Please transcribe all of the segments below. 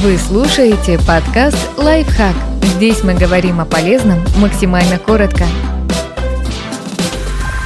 Вы слушаете подкаст «Лайфхак». Здесь мы говорим о полезном максимально коротко.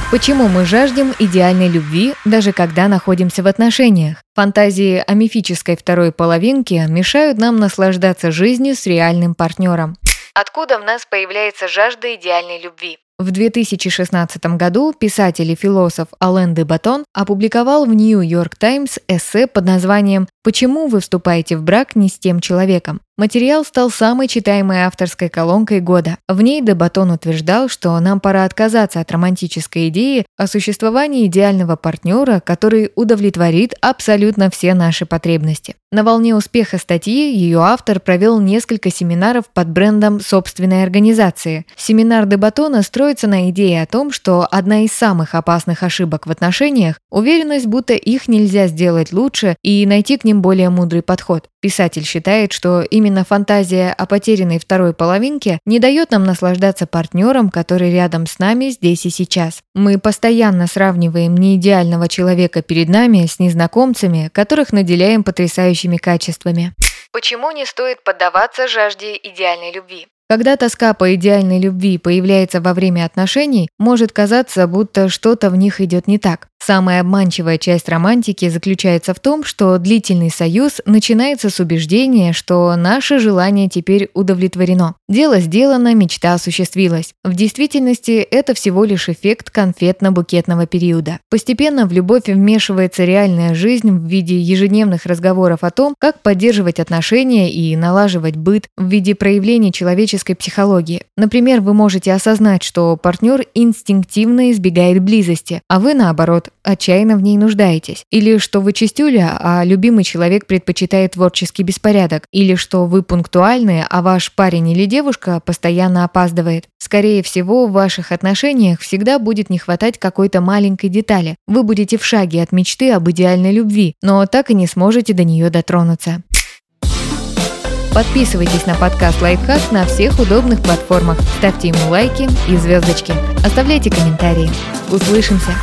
Почему мы жаждем идеальной любви, даже когда находимся в отношениях? Фантазии о мифической второй половинке мешают нам наслаждаться жизнью с реальным партнером. Откуда в нас появляется жажда идеальной любви? В 2016 году писатель и философ Ален де Батон опубликовал в York Times эссе под названием «Почему вы вступаете в брак не с тем человеком?». Материал стал самой читаемой авторской колонкой года. В ней де Батон утверждал, что нам пора отказаться от романтической идеи о существовании идеального партнера, который удовлетворит абсолютно все наши потребности. На волне успеха статьи ее автор провел несколько семинаров под брендом собственной организации. Семинар де Батона строится на идее о том, что одна из самых опасных ошибок в отношениях – уверенность, будто их нельзя сделать лучше и найти к ним более мудрый подход. Писатель считает, что именно фантазия о потерянной второй половинке не дает нам наслаждаться партнером, который рядом с нами здесь и сейчас. Мы постоянно сравниваем неидеального человека перед нами с незнакомцами, которых наделяем потрясающими качествами. Почему не стоит поддаваться жажде идеальной любви? Когда тоска по идеальной любви появляется во время отношений, может казаться, будто что-то в них идет не так. Самая обманчивая часть романтики заключается в том, что длительный союз начинается с убеждения, что наше желание теперь удовлетворено. Дело сделано, мечта осуществилась. В действительности это всего лишь эффект конфетно-букетного периода. Постепенно в любовь вмешивается реальная жизнь в виде ежедневных разговоров о том, как поддерживать отношения и налаживать быт в виде проявлений человеческой психологии. Например, вы можете осознать, что партнер инстинктивно избегает близости, а вы наоборот отчаянно в ней нуждаетесь. Или что вы чистюля, а любимый человек предпочитает творческий беспорядок. Или что вы пунктуальны, а ваш парень или девушка постоянно опаздывает. Скорее всего, в ваших отношениях всегда будет не хватать какой-то маленькой детали. Вы будете в шаге от мечты об идеальной любви, но так и не сможете до нее дотронуться. Подписывайтесь на подкаст Лайфхак на всех удобных платформах, ставьте ему лайки и звездочки, оставляйте комментарии. Услышимся!